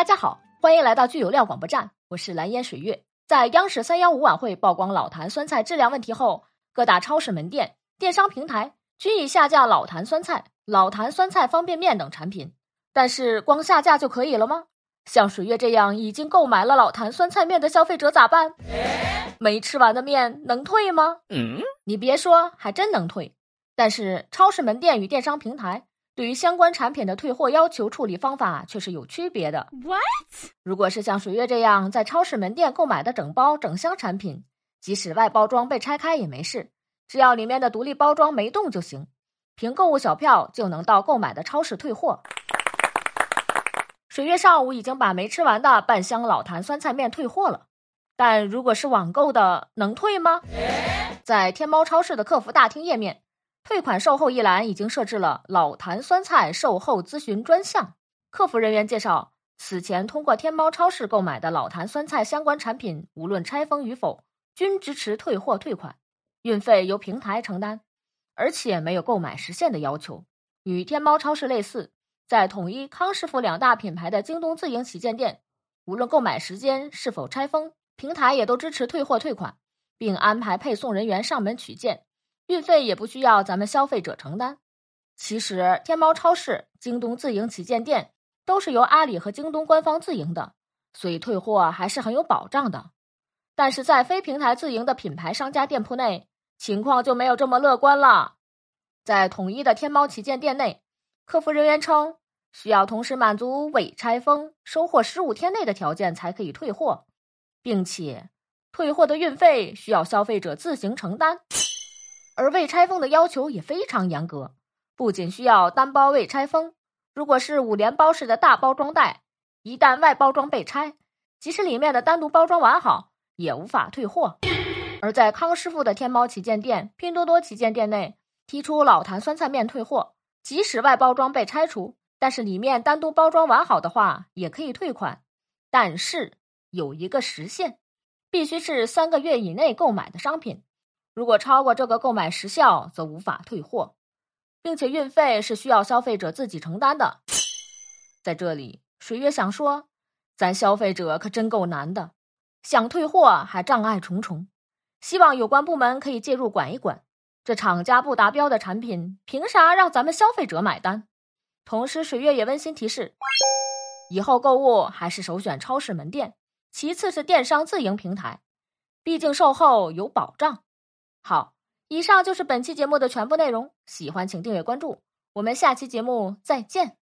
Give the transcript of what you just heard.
大家好，欢迎来到聚有料广播站，我是蓝烟水月。在央视三幺五晚会曝光老坛酸菜质量问题后，各大超市门店、电商平台均已下架老坛酸菜、老坛酸菜方便面等产品。但是，光下架就可以了吗？像水月这样已经购买了老坛酸菜面的消费者咋办？没吃完的面能退吗？嗯，你别说，还真能退。但是，超市门店与电商平台对于相关产品的退货要求处理方法却是有区别的。What？如果是像水月这样在超市门店购买的整包整箱产品，即使外包装被拆开也没事，只要里面的独立包装没动就行，凭购物小票就能到购买的超市退货。水月上午已经把没吃完的半箱老坛酸菜面退货了，但如果是网购的，能退吗？在天猫超市的客服大厅页面。退款售后一栏已经设置了老坛酸菜售后咨询专项。客服人员介绍，此前通过天猫超市购买的老坛酸菜相关产品，无论拆封与否，均支持退货退款，运费由平台承担，而且没有购买时限的要求。与天猫超市类似，在统一、康师傅两大品牌的京东自营旗舰店，无论购买时间是否拆封，平台也都支持退货退款，并安排配送人员上门取件。运费也不需要咱们消费者承担。其实，天猫超市、京东自营旗舰店都是由阿里和京东官方自营的，所以退货还是很有保障的。但是在非平台自营的品牌商家店铺内，情况就没有这么乐观了。在统一的天猫旗舰店内，客服人员称，需要同时满足未拆封、收货十五天内的条件才可以退货，并且退货的运费需要消费者自行承担。而未拆封的要求也非常严格，不仅需要单包未拆封，如果是五连包式的大包装袋，一旦外包装被拆，即使里面的单独包装完好，也无法退货。而在康师傅的天猫旗舰店、拼多多旗舰店内提出老坛酸菜面退货，即使外包装被拆除，但是里面单独包装完好的话，也可以退款，但是有一个时限，必须是三个月以内购买的商品。如果超过这个购买时效，则无法退货，并且运费是需要消费者自己承担的。在这里，水月想说，咱消费者可真够难的，想退货还障碍重重。希望有关部门可以介入管一管，这厂家不达标的产品，凭啥让咱们消费者买单？同时，水月也温馨提示，以后购物还是首选超市门店，其次是电商自营平台，毕竟售后有保障。好，以上就是本期节目的全部内容。喜欢请订阅关注，我们下期节目再见。